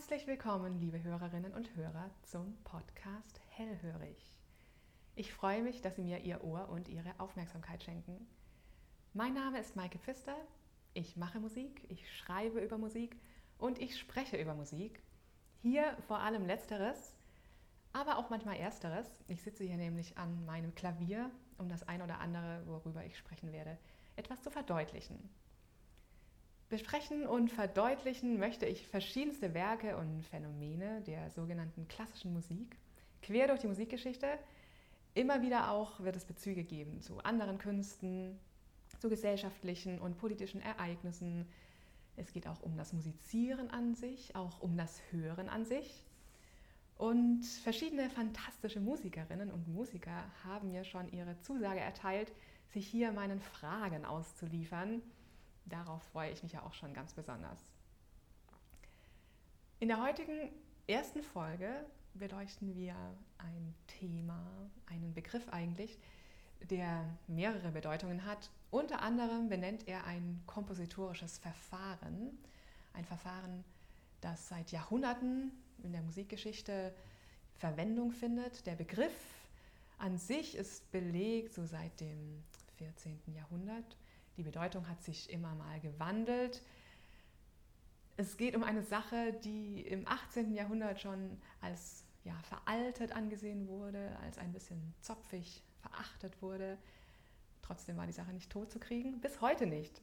Herzlich willkommen, liebe Hörerinnen und Hörer, zum Podcast Hellhörig. Ich freue mich, dass Sie mir Ihr Ohr und Ihre Aufmerksamkeit schenken. Mein Name ist Maike Pfister. Ich mache Musik, ich schreibe über Musik und ich spreche über Musik. Hier vor allem Letzteres, aber auch manchmal Ersteres. Ich sitze hier nämlich an meinem Klavier, um das ein oder andere, worüber ich sprechen werde, etwas zu verdeutlichen. Besprechen und verdeutlichen möchte ich verschiedenste Werke und Phänomene der sogenannten klassischen Musik, quer durch die Musikgeschichte. Immer wieder auch wird es Bezüge geben zu anderen Künsten, zu gesellschaftlichen und politischen Ereignissen. Es geht auch um das Musizieren an sich, auch um das Hören an sich. Und verschiedene fantastische Musikerinnen und Musiker haben mir schon ihre Zusage erteilt, sich hier meinen Fragen auszuliefern darauf freue ich mich ja auch schon ganz besonders. In der heutigen ersten Folge beleuchten wir ein Thema, einen Begriff eigentlich, der mehrere Bedeutungen hat. Unter anderem benennt er ein kompositorisches Verfahren, ein Verfahren, das seit Jahrhunderten in der Musikgeschichte Verwendung findet. Der Begriff an sich ist belegt so seit dem 14. Jahrhundert die Bedeutung hat sich immer mal gewandelt. Es geht um eine Sache, die im 18. Jahrhundert schon als ja, veraltet angesehen wurde, als ein bisschen zopfig verachtet wurde. Trotzdem war die Sache nicht tot zu kriegen, bis heute nicht.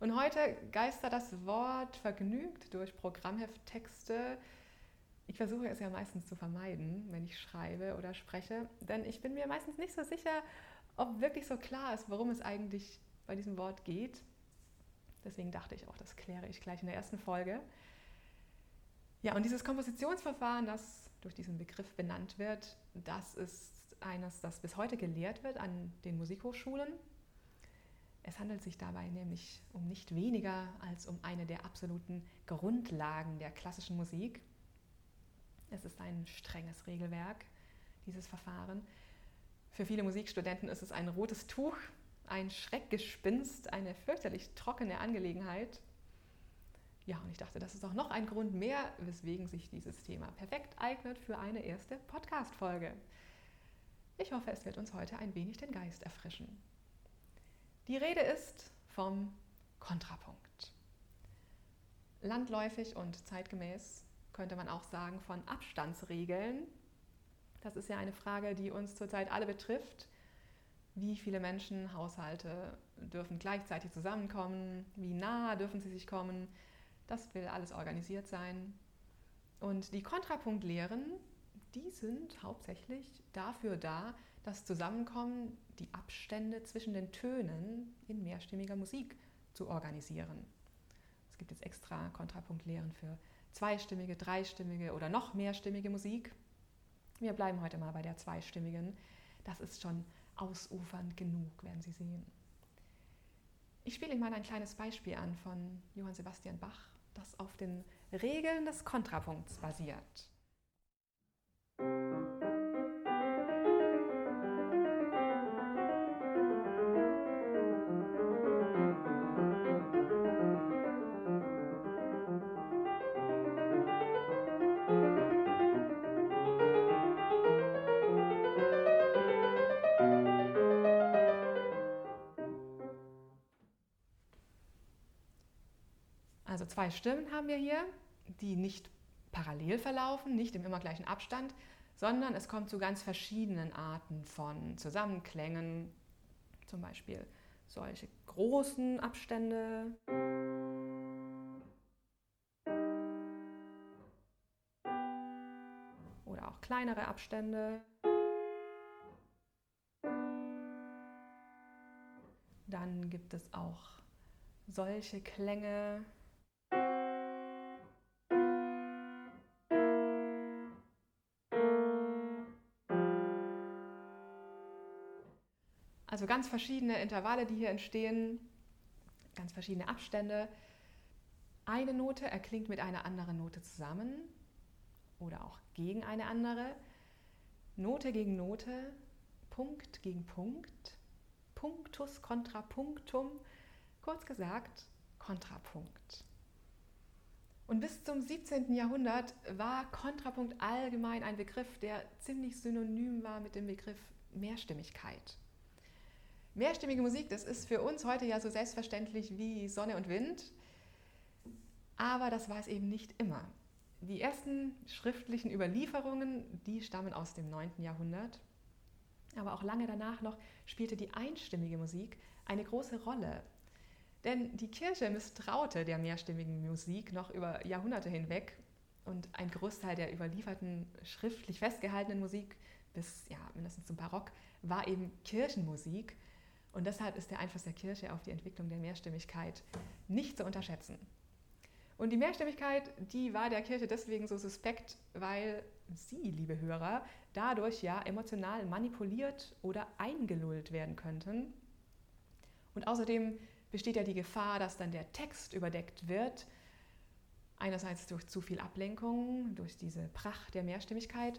Und heute geistert das Wort vergnügt durch Programmhefttexte. Ich versuche es ja meistens zu vermeiden, wenn ich schreibe oder spreche, denn ich bin mir meistens nicht so sicher, ob wirklich so klar ist, worum es eigentlich bei diesem Wort geht. Deswegen dachte ich auch, das kläre ich gleich in der ersten Folge. Ja, und dieses Kompositionsverfahren, das durch diesen Begriff benannt wird, das ist eines, das bis heute gelehrt wird an den Musikhochschulen. Es handelt sich dabei nämlich um nicht weniger als um eine der absoluten Grundlagen der klassischen Musik. Es ist ein strenges Regelwerk, dieses Verfahren. Für viele Musikstudenten ist es ein rotes Tuch, ein Schreckgespinst, eine fürchterlich trockene Angelegenheit. Ja, und ich dachte, das ist auch noch ein Grund mehr, weswegen sich dieses Thema perfekt eignet für eine erste Podcast-Folge. Ich hoffe, es wird uns heute ein wenig den Geist erfrischen. Die Rede ist vom Kontrapunkt. Landläufig und zeitgemäß könnte man auch sagen von Abstandsregeln. Das ist ja eine Frage, die uns zurzeit alle betrifft wie viele Menschen, Haushalte dürfen gleichzeitig zusammenkommen, wie nah dürfen sie sich kommen. Das will alles organisiert sein. Und die Kontrapunktlehren, die sind hauptsächlich dafür da, das Zusammenkommen, die Abstände zwischen den Tönen in mehrstimmiger Musik zu organisieren. Es gibt jetzt extra Kontrapunktlehren für zweistimmige, dreistimmige oder noch mehrstimmige Musik. Wir bleiben heute mal bei der zweistimmigen. Das ist schon ausufernd genug, werden Sie sehen. Ich spiele Ihnen mal ein kleines Beispiel an von Johann Sebastian Bach, das auf den Regeln des Kontrapunkts basiert. Stimmen haben wir hier, die nicht parallel verlaufen, nicht im immer gleichen Abstand, sondern es kommt zu ganz verschiedenen Arten von Zusammenklängen, zum Beispiel solche großen Abstände. Oder auch kleinere Abstände. Dann gibt es auch solche Klänge, ganz verschiedene Intervalle, die hier entstehen, ganz verschiedene Abstände. Eine Note erklingt mit einer anderen Note zusammen oder auch gegen eine andere. Note gegen Note, Punkt gegen Punkt, Punktus contra Punktum, kurz gesagt Kontrapunkt. Und bis zum 17. Jahrhundert war Kontrapunkt allgemein ein Begriff, der ziemlich synonym war mit dem Begriff Mehrstimmigkeit. Mehrstimmige Musik, das ist für uns heute ja so selbstverständlich wie Sonne und Wind, aber das war es eben nicht immer. Die ersten schriftlichen Überlieferungen, die stammen aus dem 9. Jahrhundert, aber auch lange danach noch spielte die einstimmige Musik eine große Rolle denn die Kirche misstraute der mehrstimmigen Musik noch über Jahrhunderte hinweg und ein Großteil der überlieferten schriftlich festgehaltenen Musik bis ja, mindestens zum Barock war eben Kirchenmusik und deshalb ist der Einfluss der Kirche auf die Entwicklung der Mehrstimmigkeit nicht zu unterschätzen. Und die Mehrstimmigkeit, die war der Kirche deswegen so suspekt, weil Sie, liebe Hörer, dadurch ja emotional manipuliert oder eingelullt werden könnten. Und außerdem besteht ja die Gefahr, dass dann der Text überdeckt wird. Einerseits durch zu viel Ablenkung, durch diese Pracht der Mehrstimmigkeit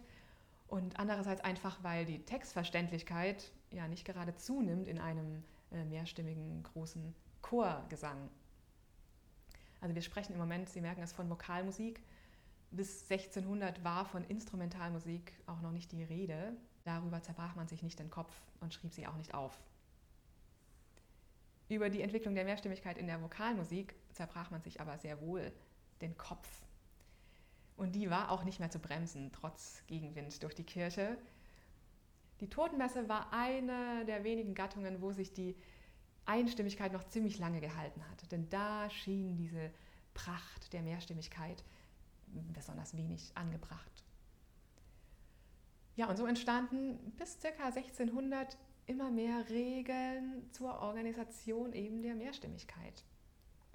und andererseits einfach, weil die Textverständlichkeit ja nicht gerade zunimmt in einem äh, mehrstimmigen großen Chorgesang. Also wir sprechen im Moment, Sie merken es, von Vokalmusik. Bis 1600 war von Instrumentalmusik auch noch nicht die Rede. Darüber zerbrach man sich nicht den Kopf und schrieb sie auch nicht auf. Über die Entwicklung der Mehrstimmigkeit in der Vokalmusik zerbrach man sich aber sehr wohl den Kopf. Und die war auch nicht mehr zu bremsen, trotz Gegenwind durch die Kirche. Die Totenmesse war eine der wenigen Gattungen, wo sich die Einstimmigkeit noch ziemlich lange gehalten hat. Denn da schien diese Pracht der Mehrstimmigkeit besonders wenig angebracht. Ja, und so entstanden bis ca. 1600 immer mehr Regeln zur Organisation eben der Mehrstimmigkeit.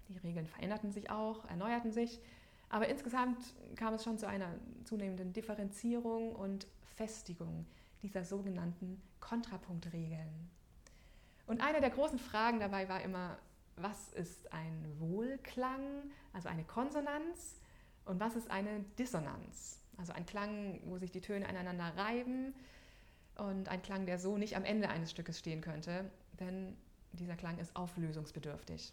Die Regeln veränderten sich auch, erneuerten sich, aber insgesamt kam es schon zu einer zunehmenden Differenzierung und Festigung dieser sogenannten Kontrapunktregeln. Und eine der großen Fragen dabei war immer, was ist ein Wohlklang, also eine Konsonanz, und was ist eine Dissonanz, also ein Klang, wo sich die Töne aneinander reiben und ein Klang, der so nicht am Ende eines Stückes stehen könnte, denn dieser Klang ist auflösungsbedürftig.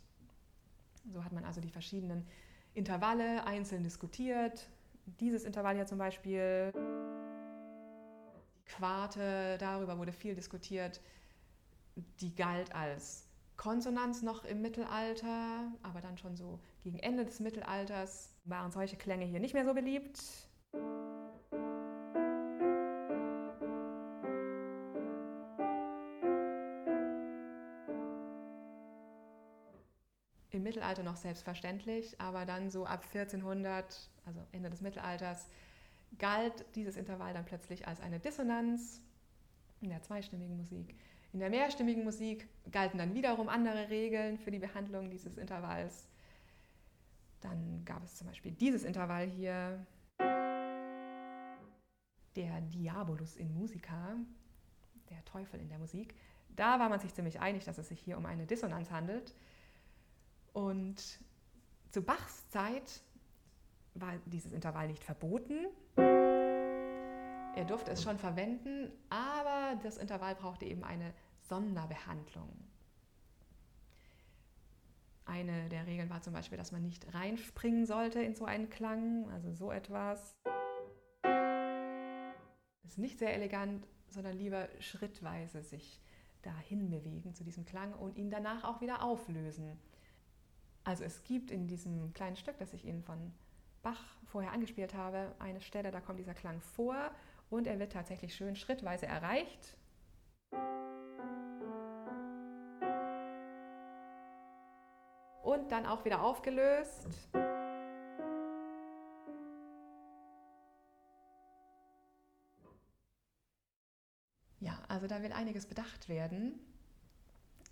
So hat man also die verschiedenen Intervalle einzeln diskutiert. Dieses Intervall hier zum Beispiel, die Quarte, darüber wurde viel diskutiert. Die galt als Konsonanz noch im Mittelalter, aber dann schon so gegen Ende des Mittelalters waren solche Klänge hier nicht mehr so beliebt. Mittelalter noch selbstverständlich, aber dann so ab 1400, also Ende des Mittelalters, galt dieses Intervall dann plötzlich als eine Dissonanz in der zweistimmigen Musik. In der mehrstimmigen Musik galten dann wiederum andere Regeln für die Behandlung dieses Intervalls. Dann gab es zum Beispiel dieses Intervall hier, der Diabolus in Musica, der Teufel in der Musik. Da war man sich ziemlich einig, dass es sich hier um eine Dissonanz handelt. Und zu Bachs Zeit war dieses Intervall nicht verboten. Er durfte es schon verwenden, aber das Intervall brauchte eben eine Sonderbehandlung. Eine der Regeln war zum Beispiel, dass man nicht reinspringen sollte in so einen Klang, also so etwas. Ist nicht sehr elegant, sondern lieber schrittweise sich dahin bewegen zu diesem Klang und ihn danach auch wieder auflösen. Also es gibt in diesem kleinen Stück, das ich Ihnen von Bach vorher angespielt habe, eine Stelle, da kommt dieser Klang vor und er wird tatsächlich schön schrittweise erreicht. Und dann auch wieder aufgelöst. Ja, also da will einiges bedacht werden.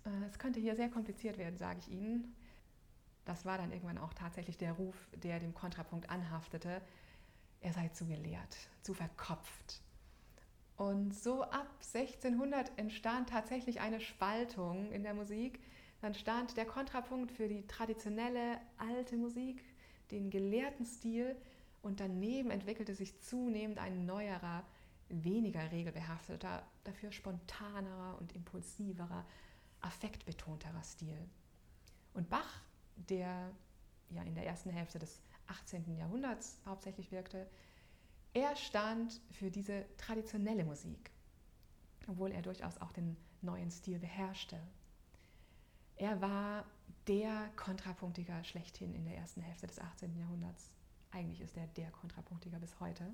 Äh, es könnte hier sehr kompliziert werden, sage ich Ihnen das war dann irgendwann auch tatsächlich der Ruf, der dem Kontrapunkt anhaftete, er sei zu gelehrt, zu verkopft. Und so ab 1600 entstand tatsächlich eine Spaltung in der Musik. Dann stand der Kontrapunkt für die traditionelle alte Musik, den gelehrten Stil und daneben entwickelte sich zunehmend ein neuerer, weniger regelbehafteter, dafür spontanerer und impulsiverer, affektbetonterer Stil. Und Bach der ja in der ersten Hälfte des 18. Jahrhunderts hauptsächlich wirkte, er stand für diese traditionelle Musik, obwohl er durchaus auch den neuen Stil beherrschte. Er war der Kontrapunktiker schlechthin in der ersten Hälfte des 18. Jahrhunderts. Eigentlich ist er der Kontrapunktiker bis heute.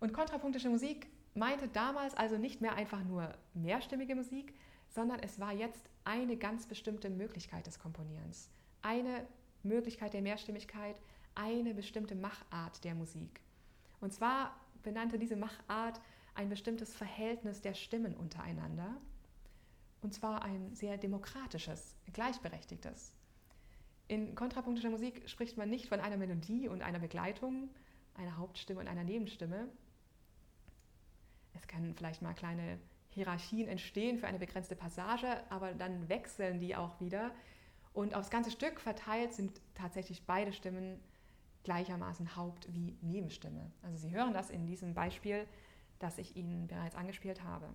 Und kontrapunktische Musik meinte damals also nicht mehr einfach nur mehrstimmige Musik, sondern es war jetzt eine ganz bestimmte Möglichkeit des Komponierens. Eine Möglichkeit der Mehrstimmigkeit, eine bestimmte Machart der Musik. Und zwar benannte diese Machart ein bestimmtes Verhältnis der Stimmen untereinander. Und zwar ein sehr demokratisches, gleichberechtigtes. In kontrapunktischer Musik spricht man nicht von einer Melodie und einer Begleitung, einer Hauptstimme und einer Nebenstimme. Es können vielleicht mal kleine Hierarchien entstehen für eine begrenzte Passage, aber dann wechseln die auch wieder. Und aufs ganze Stück verteilt sind tatsächlich beide Stimmen gleichermaßen Haupt- wie Nebenstimme. Also Sie hören das in diesem Beispiel, das ich Ihnen bereits angespielt habe.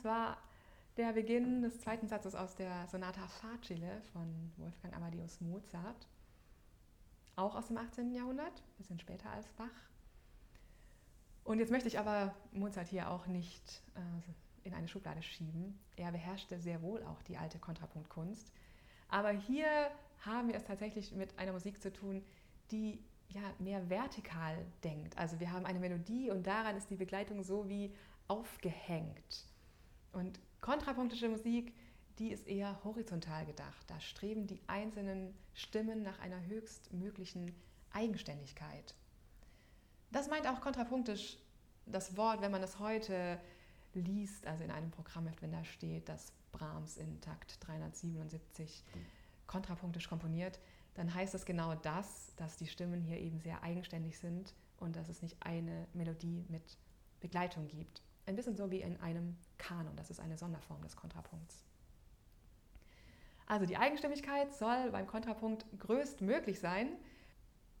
Das war der Beginn des zweiten Satzes aus der Sonata Facile von Wolfgang Amadeus Mozart, auch aus dem 18. Jahrhundert, ein bisschen später als Bach. Und jetzt möchte ich aber Mozart hier auch nicht äh, in eine Schublade schieben. Er beherrschte sehr wohl auch die alte Kontrapunktkunst. Aber hier haben wir es tatsächlich mit einer Musik zu tun, die ja mehr vertikal denkt. Also wir haben eine Melodie und daran ist die Begleitung so wie aufgehängt. Und kontrapunktische Musik, die ist eher horizontal gedacht. Da streben die einzelnen Stimmen nach einer höchstmöglichen Eigenständigkeit. Das meint auch kontrapunktisch das Wort, wenn man es heute liest, also in einem Programmheft, wenn da steht, dass Brahms in Takt 377 kontrapunktisch komponiert, dann heißt das genau das, dass die Stimmen hier eben sehr eigenständig sind und dass es nicht eine Melodie mit Begleitung gibt. Ein bisschen so wie in einem Kanon, das ist eine Sonderform des Kontrapunkts. Also die Eigenstimmigkeit soll beim Kontrapunkt größtmöglich sein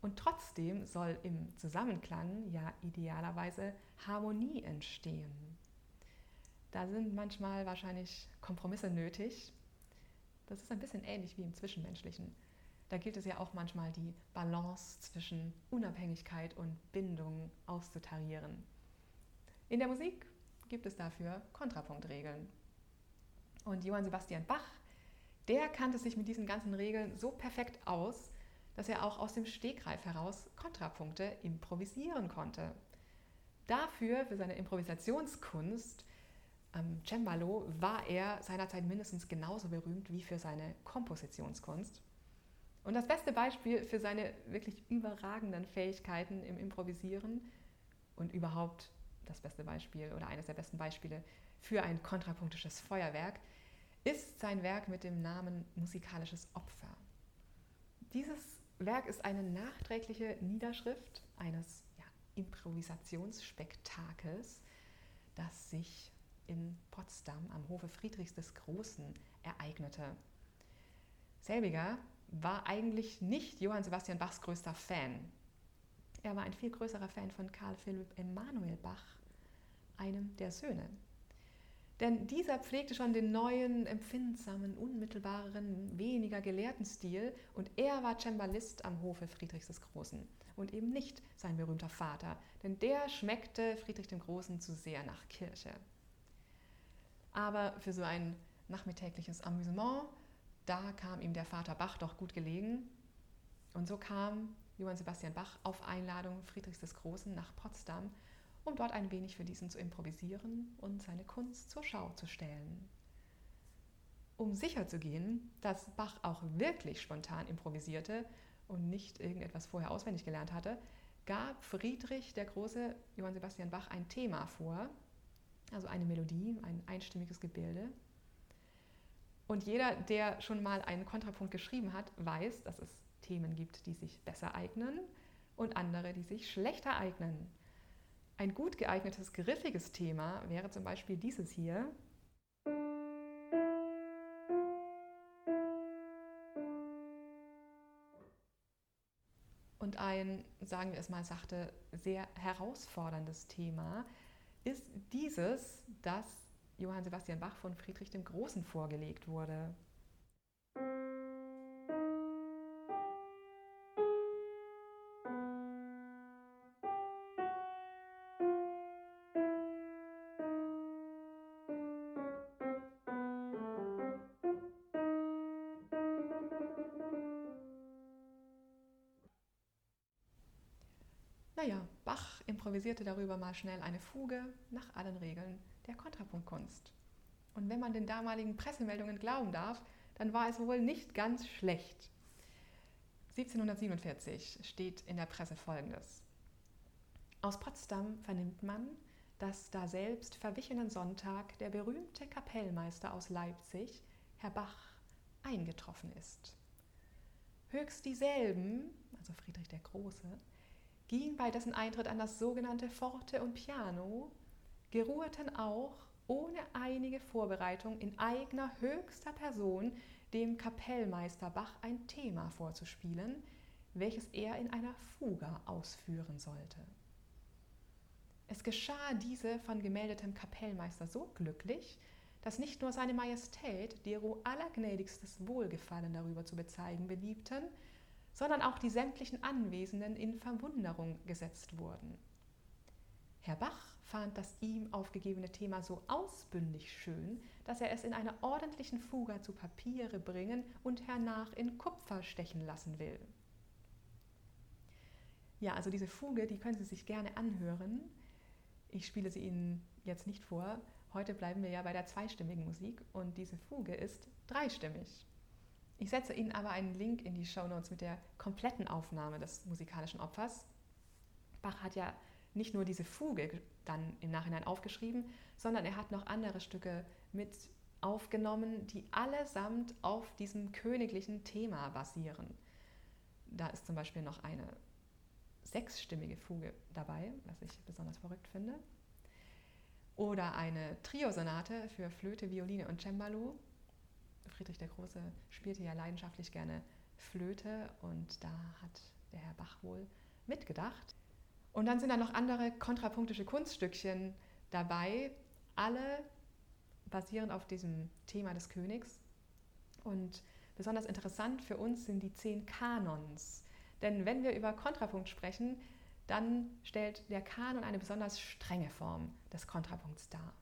und trotzdem soll im Zusammenklang ja idealerweise Harmonie entstehen. Da sind manchmal wahrscheinlich Kompromisse nötig. Das ist ein bisschen ähnlich wie im Zwischenmenschlichen. Da gilt es ja auch manchmal, die Balance zwischen Unabhängigkeit und Bindung auszutarieren. In der Musik gibt es dafür Kontrapunktregeln. Und Johann Sebastian Bach, der kannte sich mit diesen ganzen Regeln so perfekt aus, dass er auch aus dem Stegreif heraus Kontrapunkte improvisieren konnte. Dafür, für seine Improvisationskunst am Cembalo, war er seinerzeit mindestens genauso berühmt wie für seine Kompositionskunst. Und das beste Beispiel für seine wirklich überragenden Fähigkeiten im Improvisieren und überhaupt das beste Beispiel oder eines der besten Beispiele für ein kontrapunktisches Feuerwerk, ist sein Werk mit dem Namen Musikalisches Opfer. Dieses Werk ist eine nachträgliche Niederschrift eines ja, Improvisationsspektakels, das sich in Potsdam am Hofe Friedrichs des Großen ereignete. Selbiger war eigentlich nicht Johann Sebastian Bachs größter Fan. Er war ein viel größerer Fan von Karl Philipp Emanuel Bach, einem der Söhne. Denn dieser pflegte schon den neuen, empfindsamen, unmittelbareren, weniger gelehrten Stil und er war Cembalist am Hofe Friedrichs des Großen und eben nicht sein berühmter Vater, denn der schmeckte Friedrich dem Großen zu sehr nach Kirche. Aber für so ein nachmittägliches Amüsement, da kam ihm der Vater Bach doch gut gelegen und so kam Johann Sebastian Bach auf Einladung Friedrichs des Großen nach Potsdam um dort ein wenig für diesen zu improvisieren und seine Kunst zur Schau zu stellen. Um sicherzugehen, dass Bach auch wirklich spontan improvisierte und nicht irgendetwas vorher auswendig gelernt hatte, gab Friedrich der große Johann Sebastian Bach ein Thema vor, also eine Melodie, ein einstimmiges Gebilde. Und jeder, der schon mal einen Kontrapunkt geschrieben hat, weiß, dass es Themen gibt, die sich besser eignen und andere, die sich schlechter eignen. Ein gut geeignetes, griffiges Thema wäre zum Beispiel dieses hier. Und ein, sagen wir es mal sachte, sehr herausforderndes Thema ist dieses, das Johann Sebastian Bach von Friedrich dem Großen vorgelegt wurde. Improvisierte darüber mal schnell eine Fuge nach allen Regeln der Kontrapunktkunst. Und wenn man den damaligen Pressemeldungen glauben darf, dann war es wohl nicht ganz schlecht. 1747 steht in der Presse Folgendes. Aus Potsdam vernimmt man, dass da selbst verwichenen Sonntag der berühmte Kapellmeister aus Leipzig, Herr Bach, eingetroffen ist. Höchst dieselben, also Friedrich der Große, ging bei dessen Eintritt an das sogenannte Forte und Piano, geruhten auch ohne einige Vorbereitung in eigener höchster Person dem Kapellmeister Bach ein Thema vorzuspielen, welches er in einer Fuga ausführen sollte. Es geschah diese von gemeldetem Kapellmeister so glücklich, dass nicht nur seine Majestät dero allergnädigstes Wohlgefallen darüber zu bezeigen beliebten, sondern auch die sämtlichen Anwesenden in Verwunderung gesetzt wurden. Herr Bach fand das ihm aufgegebene Thema so ausbündig schön, dass er es in einer ordentlichen Fuga zu Papiere bringen und hernach in Kupfer stechen lassen will. Ja, also diese Fuge, die können Sie sich gerne anhören. Ich spiele sie Ihnen jetzt nicht vor. Heute bleiben wir ja bei der zweistimmigen Musik und diese Fuge ist dreistimmig. Ich setze Ihnen aber einen Link in die Show Notes mit der kompletten Aufnahme des musikalischen Opfers. Bach hat ja nicht nur diese Fuge dann im Nachhinein aufgeschrieben, sondern er hat noch andere Stücke mit aufgenommen, die allesamt auf diesem königlichen Thema basieren. Da ist zum Beispiel noch eine sechsstimmige Fuge dabei, was ich besonders verrückt finde. Oder eine Triosonate für Flöte, Violine und Cembalo, Friedrich der Große spielte ja leidenschaftlich gerne Flöte und da hat der Herr Bach wohl mitgedacht. Und dann sind da noch andere kontrapunktische Kunststückchen dabei, alle basierend auf diesem Thema des Königs. Und besonders interessant für uns sind die zehn Kanons. Denn wenn wir über Kontrapunkt sprechen, dann stellt der Kanon eine besonders strenge Form des Kontrapunkts dar.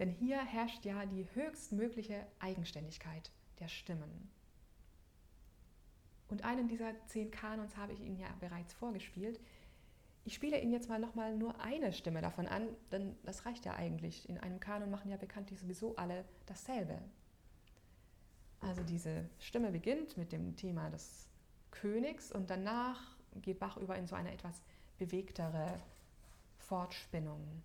Denn hier herrscht ja die höchstmögliche Eigenständigkeit der Stimmen. Und einen dieser zehn Kanons habe ich Ihnen ja bereits vorgespielt. Ich spiele Ihnen jetzt mal nochmal nur eine Stimme davon an, denn das reicht ja eigentlich. In einem Kanon machen ja bekanntlich sowieso alle dasselbe. Also diese Stimme beginnt mit dem Thema des Königs und danach geht Bach über in so eine etwas bewegtere Fortspinnung.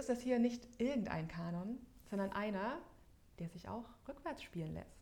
Ist das hier nicht irgendein Kanon, sondern einer, der sich auch rückwärts spielen lässt.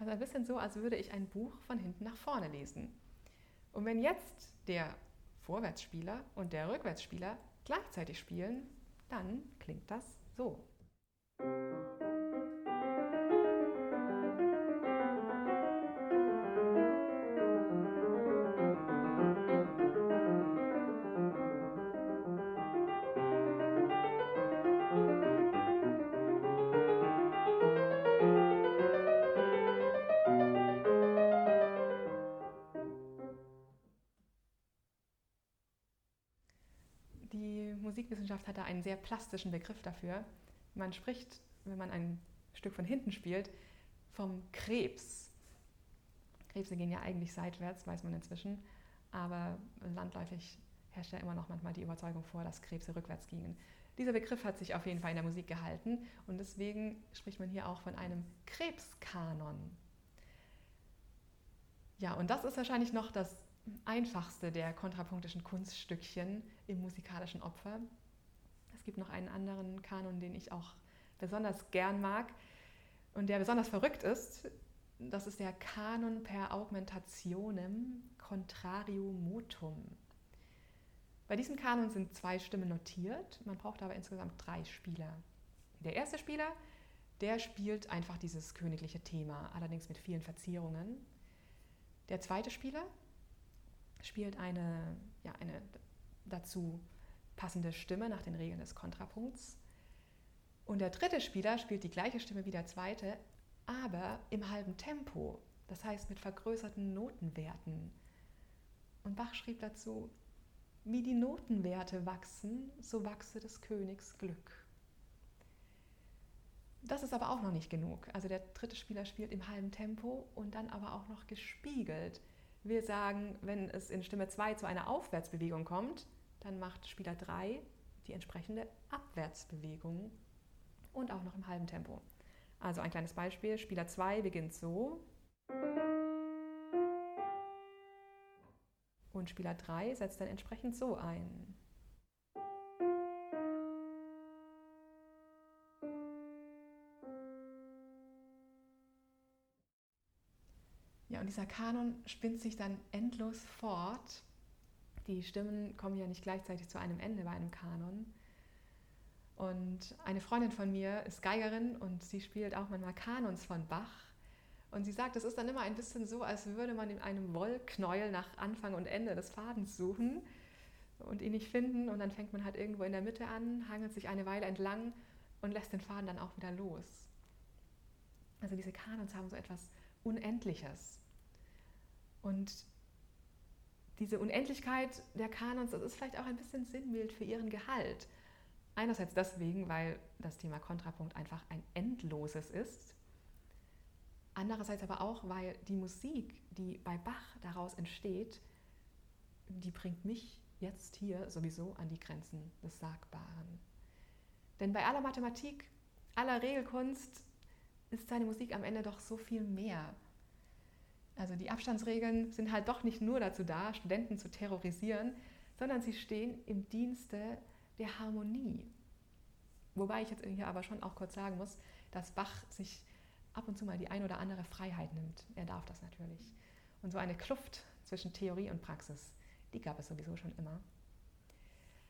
Also ein bisschen so, als würde ich ein Buch von hinten nach vorne lesen. Und wenn jetzt der Vorwärtsspieler und der Rückwärtsspieler gleichzeitig spielen, dann klingt das so. Plastischen Begriff dafür. Man spricht, wenn man ein Stück von hinten spielt, vom Krebs. Krebse gehen ja eigentlich seitwärts, weiß man inzwischen, aber landläufig herrscht ja immer noch manchmal die Überzeugung vor, dass Krebse rückwärts gingen. Dieser Begriff hat sich auf jeden Fall in der Musik gehalten und deswegen spricht man hier auch von einem Krebskanon. Ja, und das ist wahrscheinlich noch das einfachste der kontrapunktischen Kunststückchen im musikalischen Opfer. Gibt noch einen anderen Kanon, den ich auch besonders gern mag und der besonders verrückt ist. Das ist der Kanon per Augmentationem contrario motum. Bei diesem Kanon sind zwei Stimmen notiert, man braucht aber insgesamt drei Spieler. Der erste Spieler, der spielt einfach dieses königliche Thema, allerdings mit vielen Verzierungen. Der zweite Spieler, spielt eine, ja, eine dazu passende Stimme nach den Regeln des Kontrapunkts. Und der dritte Spieler spielt die gleiche Stimme wie der zweite, aber im halben Tempo, das heißt mit vergrößerten Notenwerten. Und Bach schrieb dazu, wie die Notenwerte wachsen, so wachse des Königs Glück. Das ist aber auch noch nicht genug. Also der dritte Spieler spielt im halben Tempo und dann aber auch noch gespiegelt. Wir sagen, wenn es in Stimme 2 zu einer Aufwärtsbewegung kommt, dann macht Spieler 3 die entsprechende Abwärtsbewegung und auch noch im halben Tempo. Also ein kleines Beispiel. Spieler 2 beginnt so. Und Spieler 3 setzt dann entsprechend so ein. und dieser Kanon spinnt sich dann endlos fort. Die Stimmen kommen ja nicht gleichzeitig zu einem Ende bei einem Kanon. Und eine Freundin von mir ist Geigerin und sie spielt auch manchmal Kanons von Bach. Und sie sagt, es ist dann immer ein bisschen so, als würde man in einem Wollknäuel nach Anfang und Ende des Fadens suchen und ihn nicht finden. Und dann fängt man halt irgendwo in der Mitte an, hangelt sich eine Weile entlang und lässt den Faden dann auch wieder los. Also diese Kanons haben so etwas Unendliches. Und diese Unendlichkeit der Kanons, das ist vielleicht auch ein bisschen Sinnbild für ihren Gehalt. Einerseits deswegen, weil das Thema Kontrapunkt einfach ein endloses ist. Andererseits aber auch, weil die Musik, die bei Bach daraus entsteht, die bringt mich jetzt hier sowieso an die Grenzen des Sagbaren. Denn bei aller Mathematik, aller Regelkunst ist seine Musik am Ende doch so viel mehr also die Abstandsregeln sind halt doch nicht nur dazu da, Studenten zu terrorisieren, sondern sie stehen im Dienste der Harmonie. Wobei ich jetzt hier aber schon auch kurz sagen muss, dass Bach sich ab und zu mal die ein oder andere Freiheit nimmt. Er darf das natürlich. Und so eine Kluft zwischen Theorie und Praxis, die gab es sowieso schon immer.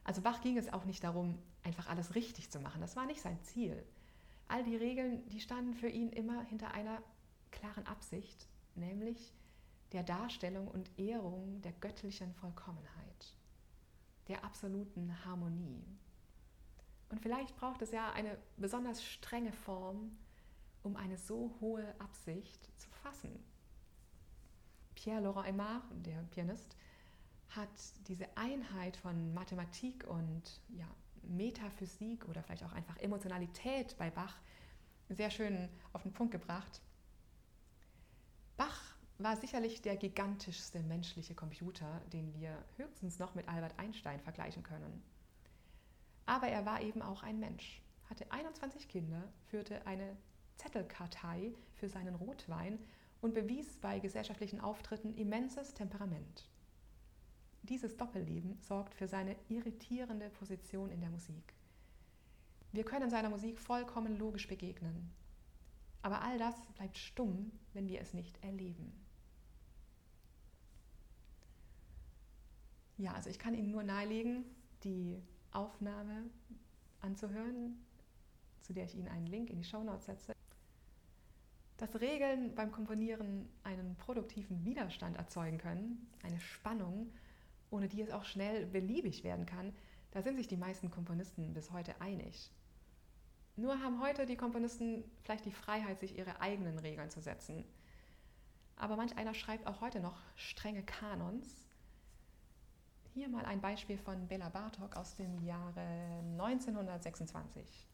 Also Bach ging es auch nicht darum, einfach alles richtig zu machen. Das war nicht sein Ziel. All die Regeln, die standen für ihn immer hinter einer klaren Absicht nämlich der Darstellung und Ehrung der göttlichen Vollkommenheit, der absoluten Harmonie. Und vielleicht braucht es ja eine besonders strenge Form, um eine so hohe Absicht zu fassen. Pierre-Laurent Aymar, der Pianist, hat diese Einheit von Mathematik und ja, Metaphysik oder vielleicht auch einfach Emotionalität bei Bach sehr schön auf den Punkt gebracht. War sicherlich der gigantischste menschliche Computer, den wir höchstens noch mit Albert Einstein vergleichen können. Aber er war eben auch ein Mensch, hatte 21 Kinder, führte eine Zettelkartei für seinen Rotwein und bewies bei gesellschaftlichen Auftritten immenses Temperament. Dieses Doppelleben sorgt für seine irritierende Position in der Musik. Wir können seiner Musik vollkommen logisch begegnen, aber all das bleibt stumm, wenn wir es nicht erleben. Ja, also ich kann Ihnen nur nahelegen, die Aufnahme anzuhören, zu der ich Ihnen einen Link in die Show Notes setze. Dass Regeln beim Komponieren einen produktiven Widerstand erzeugen können, eine Spannung, ohne die es auch schnell beliebig werden kann, da sind sich die meisten Komponisten bis heute einig. Nur haben heute die Komponisten vielleicht die Freiheit, sich ihre eigenen Regeln zu setzen. Aber manch einer schreibt auch heute noch strenge Kanons. Hier mal ein Beispiel von Bela Bartok aus dem Jahre 1926.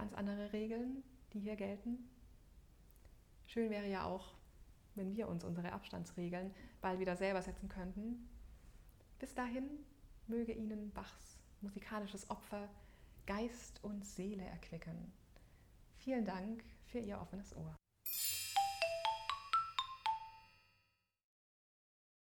ganz andere Regeln, die hier gelten. Schön wäre ja auch, wenn wir uns unsere Abstandsregeln bald wieder selber setzen könnten. Bis dahin möge Ihnen Bachs musikalisches Opfer Geist und Seele erquicken. Vielen Dank für Ihr offenes Ohr.